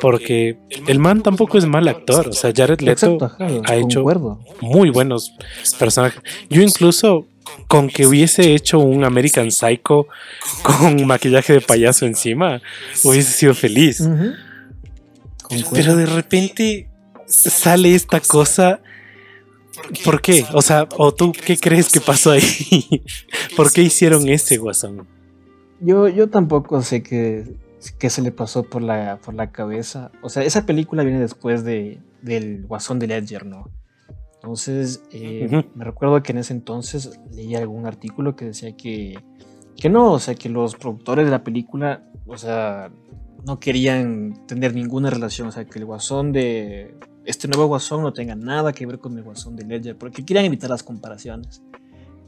Porque el man tampoco es mal actor. O sea, Jared Leto ha hecho muy buenos personajes. Yo incluso con que hubiese hecho un American Psycho con maquillaje de payaso encima, hubiese sido feliz. Pero de repente sale esta cosa. ¿Por qué? O sea, ¿o tú qué crees que pasó ahí? ¿Por qué hicieron ese guasón? Yo, yo tampoco sé qué, qué se le pasó por la, por la cabeza. O sea, esa película viene después de, del Guasón de Ledger, ¿no? Entonces, eh, me recuerdo que en ese entonces leí algún artículo que decía que, que no, o sea, que los productores de la película, o sea, no querían tener ninguna relación, o sea, que el Guasón de este nuevo Guasón no tenga nada que ver con el Guasón de Ledger, porque querían evitar las comparaciones.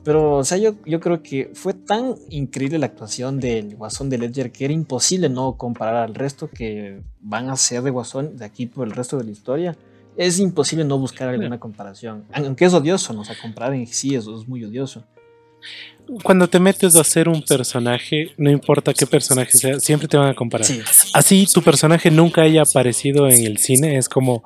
Pero, o sea, yo, yo creo que fue tan increíble la actuación del Guasón de Ledger que era imposible no comparar al resto que van a ser de Guasón de aquí por el resto de la historia. Es imposible no buscar alguna comparación. Aunque es odioso, ¿no? O sea, comparar en sí eso es muy odioso cuando te metes a hacer un personaje, no importa qué personaje sea, siempre te van a comparar. Así tu personaje nunca haya aparecido en el cine, es como,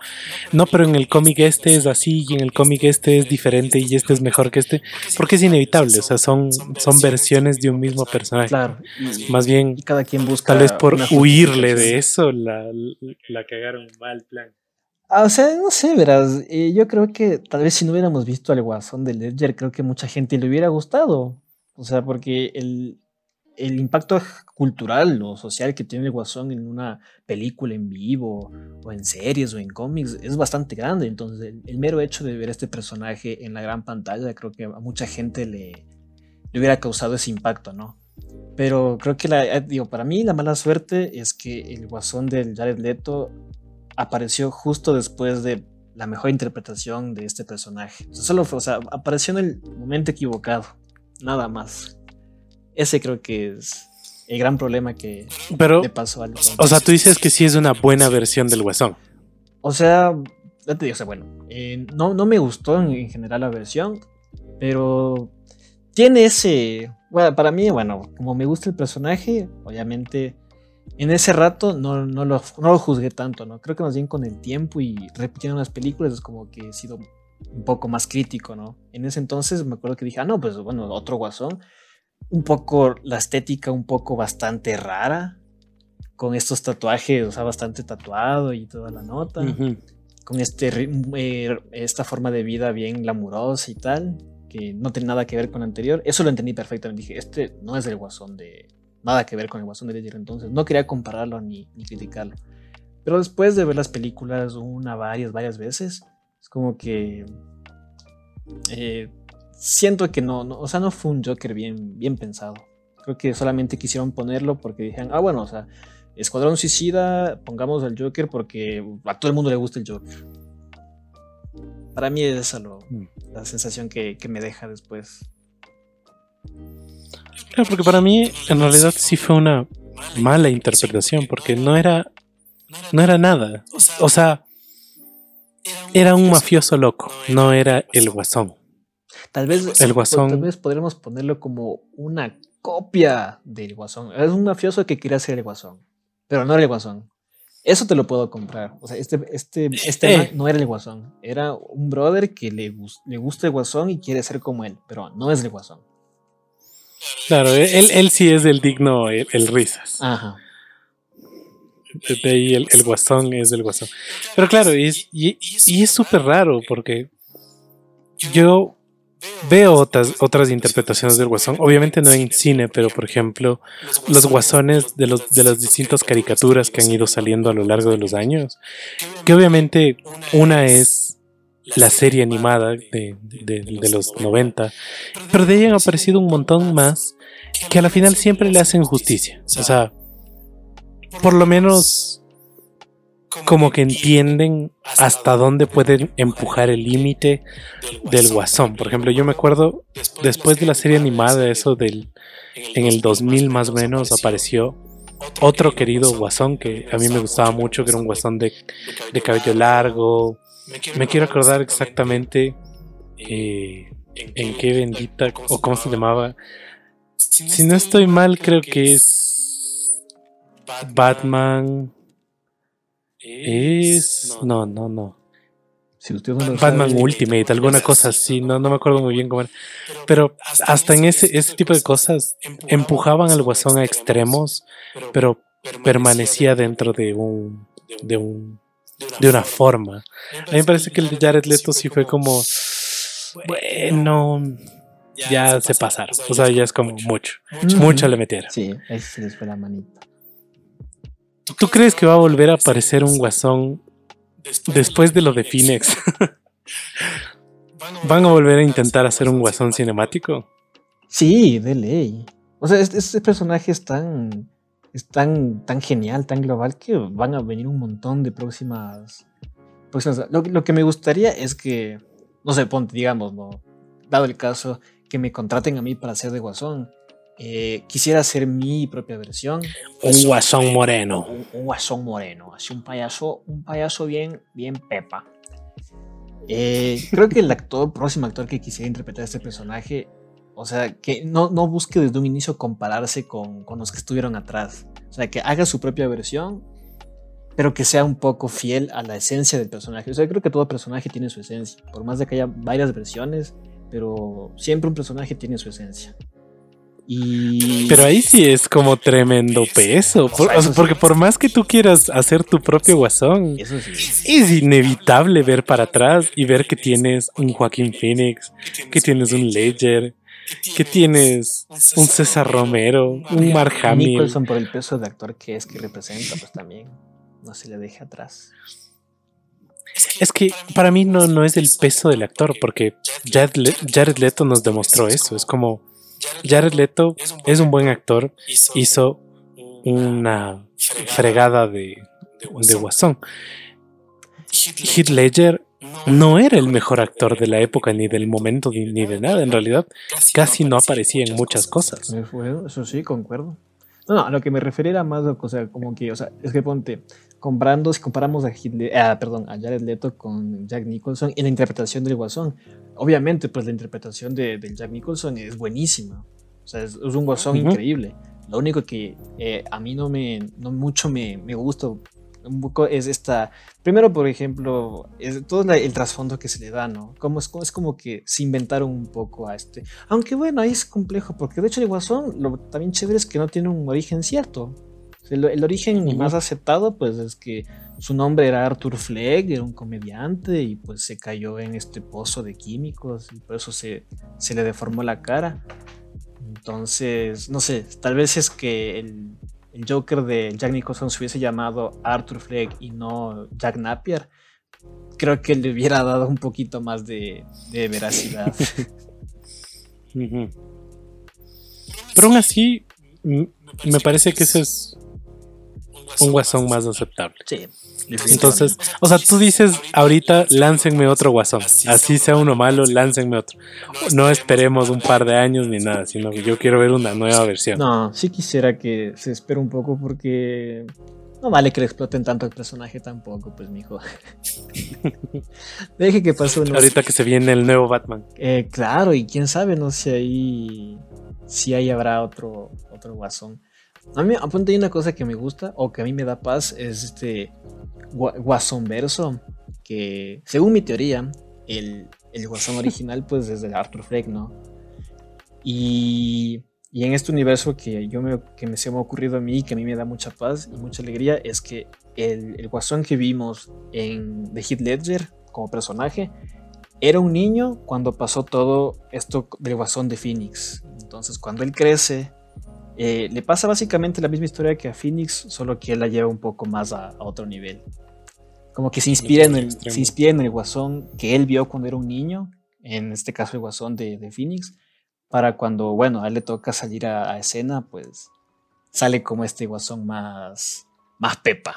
no, pero en el cómic este es así y en el cómic este es diferente y este es mejor que este, porque es inevitable, o sea, son, son versiones de un mismo personaje. Claro. Más bien, cada quien busca. Tal vez por huirle de eso, la, la cagaron mal plan. Ah, o sea, no sé, verás, eh, yo creo que tal vez si no hubiéramos visto al Guasón de Ledger, creo que mucha gente le hubiera gustado. O sea, porque el, impacto cultural o social que tiene el Guasón en una película en vivo, o en series, o en cómics, es bastante grande. Entonces, el, mero hecho de ver este personaje en la gran pantalla, creo que a mucha gente le, le hubiera causado ese impacto, ¿no? Pero creo que, la, eh, digo, para mí la mala suerte es que el Guasón del Jared Leto apareció justo después de la mejor interpretación de este personaje. O sea, solo fue, o sea, apareció en el momento equivocado nada más. Ese creo que es el gran problema que Pero, le pasó al. O sea, tú dices que sí es una buena versión del Huesón. O sea, ya te digo, o sea, bueno, eh, no, no me gustó en, general la versión, pero tiene ese. Bueno, para mí, bueno, como me gusta el personaje, obviamente en ese rato no, no, lo, no lo juzgué tanto, ¿no? Creo que más bien con el tiempo y repitiendo las películas es como que he sido un poco más crítico, ¿no? En ese entonces me acuerdo que dije, ah, no, pues bueno, otro guasón. Un poco la estética, un poco bastante rara, con estos tatuajes, o sea, bastante tatuado y toda la nota, con este, eh, esta forma de vida bien glamurosa y tal, que no tiene nada que ver con el anterior. Eso lo entendí perfectamente. Dije, este no es el guasón de. Nada que ver con el guasón de Ledger entonces. No quería compararlo ni, ni criticarlo. Pero después de ver las películas una, varias, varias veces, es como que. Eh, siento que no, no, o sea, no fue un Joker bien, bien pensado. Creo que solamente quisieron ponerlo porque dijeron, ah, bueno, o sea, Escuadrón Suicida, pongamos al Joker porque a todo el mundo le gusta el Joker. Para mí es esa mm. la sensación que, me deja después. Claro, porque para mí en realidad sí fue una mala interpretación, porque no era, no era nada. O sea, era un mafioso loco, no era el guasón. Tal vez, el guasón, tal vez podríamos ponerlo como una copia del guasón. Es un mafioso que quería ser el guasón, pero no era el guasón. Eso te lo puedo comprar. O sea, este, este, este eh. no era el guasón. Era un brother que le, le gusta el guasón y quiere ser como él, pero no es el guasón. Claro, él, él sí es el digno, el, risas. Ajá. De ahí el, el, guasón es el guasón. Pero claro, y, y, y es súper raro porque yo veo otras, otras interpretaciones del Guasón. Obviamente no en cine, pero por ejemplo, los guasones de, los, de las distintas caricaturas que han ido saliendo a lo largo de los años. Que obviamente una es la serie animada de, de, los 90, pero de ahí han aparecido un montón más que a la final siempre le hacen justicia. O sea, por lo menos como que entienden hasta dónde pueden empujar el límite del guasón. Por ejemplo, yo me acuerdo después de la serie animada, eso del en el 2000 más o menos apareció otro querido guasón que a mí me gustaba mucho, que era un guasón de, cabello largo. Me quiero acordar exactamente eh, en qué bendita o cómo se llamaba. Si no estoy mal, creo que es Batman. Es. No, no, no. Si Batman Ultimate, alguna cosa así, no, no me acuerdo muy bien cómo era. Pero hasta en ese, ese tipo de cosas empujaban al guasón a extremos, pero permanecía dentro de un. de un. De una forma. A mí me parece que el de Jared Leto sí fue como. Bueno. Ya se pasaron. O sea, ya es como mucho. Mucho le metieron. Sí, ahí se les fue la manita. ¿Tú crees que va a volver a aparecer un guasón después de lo de Phoenix? ¿Van a volver a intentar hacer un guasón cinemático? Sí, de ley. O sea, este, personaje es tan, es tan, tan genial, tan global, que van a venir un montón de próximas. Lo, lo, que me gustaría es que, no sé, ponte, digamos, ¿no? dado el caso, que me contraten a mí para hacer de guasón. Eh, quisiera hacer mi propia versión. Un guasón moreno. Un, guasón moreno, así un payaso, un payaso bien, bien pepa. Eh, creo que el actor, próximo actor que quisiera interpretar este personaje, o sea, que no, no busque desde un inicio compararse con, con, los que estuvieron atrás. O sea, que haga su propia versión, pero que sea un poco fiel a la esencia del personaje. O sea, creo que todo personaje tiene su esencia, por más de que haya varias versiones, pero siempre un personaje tiene su esencia. Pero ahí sí es como tremendo peso. porque por más que tú quieras hacer tu propio guasón, es inevitable ver para atrás y ver que tienes un Joaquín Phoenix, que tienes un Ledger, que tienes un César Romero, un Mark Hamill. Nicholson por el peso de actor que es que representa, pues también no se le deje atrás. Es que para mí no, no es el peso del actor, porque Jared Leto nos demostró eso. Es como Jared Leto es un buen actor, hizo una fregada de, de Guasón. Heath Ledger no era el mejor actor de la época, ni del momento, ni, de nada. En realidad, casi no aparecía en muchas cosas. Eso sí, concuerdo. No, no, a lo que me refería era más, o sea, como que, o sea, es que ponte, comparando, si comparamos a, ah, perdón, a Jared Leto con Jack Nicholson en la interpretación del Guasón, obviamente, pues la interpretación de, de Jack Nicholson es buenísima. O sea, es, es un guasón Ujú. increíble. Lo único que eh, a mí no me, no mucho me, me gusta un poco es esta. Primero, por ejemplo, es todo la- el trasfondo que se le da, ¿no? Como es, como es como que se inventaron un poco a este. Aunque bueno, ahí es complejo, porque de hecho el guasón, lo también chévere es que no tiene un origen cierto. O sea, El, el origen más aceptado, pues es que su nombre era Arthur Fleck, era un comediante y pues se cayó en este pozo de químicos y por eso se, se le deformó la cara. Entonces, no sé, tal vez es que el, el Joker de Jack Nicholson se hubiese llamado Arthur Fleck y no Jack Napier. Creo que le hubiera dado un poquito más de, de veracidad. Pero aún así, me parece que ese es un guasón más aceptable. sí. Entonces, o sea, tú dices ahorita láncenme otro guasón. Así sea uno malo, láncenme otro. No esperemos un par de años ni nada, sino que yo quiero ver una nueva versión. No, sí quisiera que se espere un poco porque no vale que le exploten tanto el personaje tampoco, pues mijo. Deje que pase unos... Ahorita que se viene el nuevo Batman. Eh, claro, y quién sabe, no sé ahí si ahí habrá otro, otro guasón. A mí, apunte hay una cosa que me gusta o que a mí me da paz, es este gua- guasón verso, que según mi teoría, el, el guasón original pues es de Arthur Fleck, ¿no? Y, y en este universo que, yo me, que me se me ha ocurrido a mí, que a mí me da mucha paz y mucha alegría, es que el, el guasón que vimos en The Heath Ledger como personaje era un niño cuando pasó todo esto del guasón de Phoenix. Entonces, cuando él crece, eh, le pasa básicamente la misma historia que a Phoenix, solo que él la lleva un poco más a, a otro nivel. Como que se inspira, en el, se inspira en el guasón que él vio cuando era un niño, en este caso el guasón de, de Phoenix, para cuando, bueno, a él le toca salir a, a escena, pues sale como este guasón más, más pepa.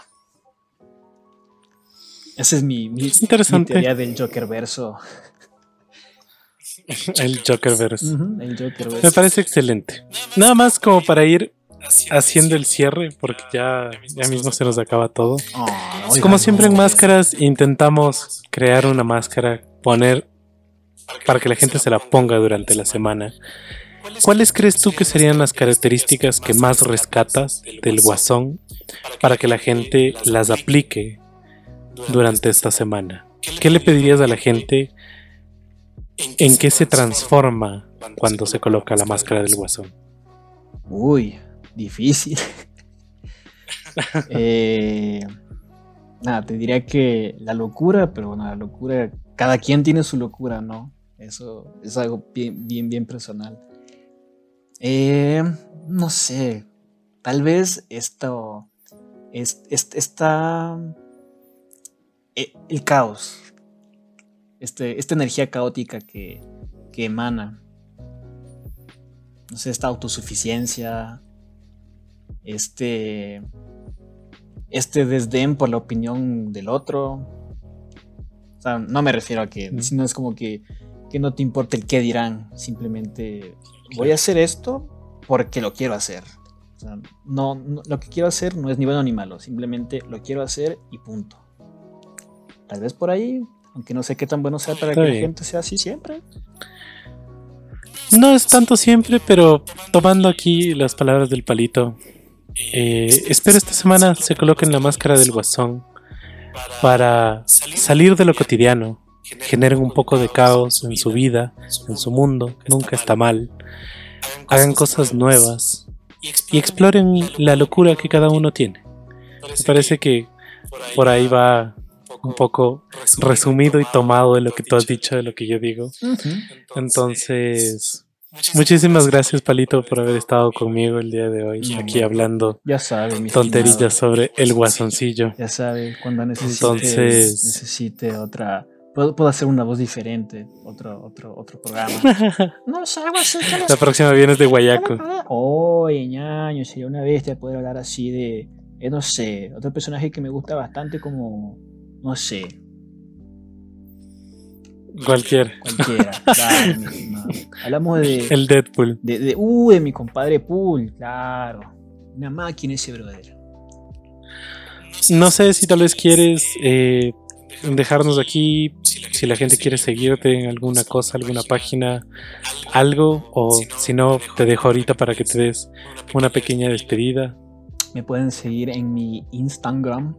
Esa es mi, mi, Es mi interesante. teoría del Joker verso. El Jokerverse. Ujú, el Joker Me parece excelente. Nada más como para ir haciendo el cierre, porque ya, ya mismo se nos acaba todo. Oh, Como siempre en máscaras, intentamos crear una máscara, poner para que la gente se la ponga durante la semana. ¿Cuáles crees tú que serían las características que más rescatas del guasón para que la gente las aplique durante esta semana? ¿Qué le pedirías a la gente? ¿En qué se transforma cuando se coloca la máscara del guasón? Uy, difícil. Eh, nada, te diría que la locura, pero bueno, la locura, cada quien tiene su locura, ¿no? Eso es algo bien, bien, bien personal. Eh, no sé, tal vez esto, es, es- esta, eh, el caos, este, esta energía caótica que, que emana, no sé, esta autosuficiencia, este, este desdén por la opinión del otro. O sea, no me refiero a que, Mm. sino es como que, que no te importa el qué dirán, simplemente voy a hacer esto porque lo quiero hacer. O sea, no, no- lo que quiero hacer no es ni bueno ni malo, simplemente lo quiero hacer y punto. Tal vez por ahí, aunque no sé qué tan bueno sea para Está que la gente sea así siempre. No es tanto siempre, pero tomando aquí las palabras del palito, eh, espero esta semana se coloquen la máscara del guasón para salir de lo cotidiano, generen un poco de caos en su vida, en su mundo, nunca está mal, hagan cosas nuevas y exploren la locura que cada uno tiene. Me parece que por ahí va un poco resumido y tomado de lo que tú has dicho, de lo que yo digo. Entonces, muchísimas gracias, Palito, por haber estado conmigo el día de hoy, No, aquí hablando Ya sabe, tonterillas sobre el guasoncillo. Ya sabe, cuando necesite, Entonces- necesite otra. Puedo, puedo hacer una voz diferente, otro, otro, otro programa. no sé, algo así. que La próxima vienes de Guayaco. Oye, ñaño, sería una bestia poder hablar así de. eh, no sé, otro personaje que me gusta bastante, como. No sé, Cualquier. cualquiera. claro. Hablamos de. El Deadpool. de, de uh, de mi compadre Pool, claro. Una máquina ese brother. No sé si tal vez quieres eh, dejarnos aquí, si la gente quiere seguirte en alguna cosa, alguna página, algo, o si no, te dejo ahorita para que te des una pequeña despedida. Me pueden seguir en mi Instagram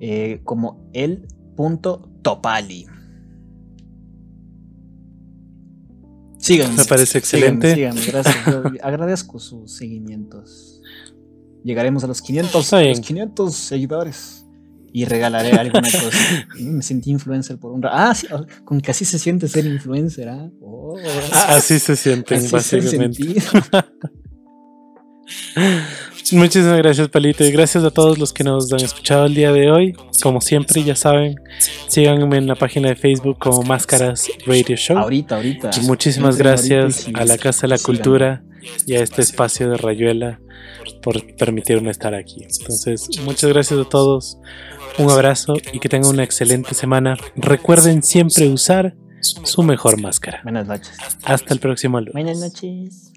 eh, como el.topali. Síganme. Me parece excelente. Síganme, síganme, gracias. Agradezco sus seguimientos. Llegaremos a los 500, Está bien. los 500 seguidores. Y regalaré alguna cosa. Me sentí influencer por un rato. Ah, sí, con que así se siente ser influencer. ¿ah? Oh, Así se sienten, así se básicamente. sentí. Muchísimas gracias, Palito, y gracias a todos los que nos han escuchado el día de hoy. Como siempre, ya saben, síganme en la página de Facebook como Máscaras Radio Show. Ahorita, ahorita. Y muchísimas ahorita gracias a la Casa de la. Cultura y a este espacio de Rayuela por permitirme estar aquí. Entonces, muchas gracias a todos. Un abrazo y que tengan una excelente semana. Recuerden siempre usar su mejor máscara. Buenas noches. Hasta el próximo lunes. Buenas noches.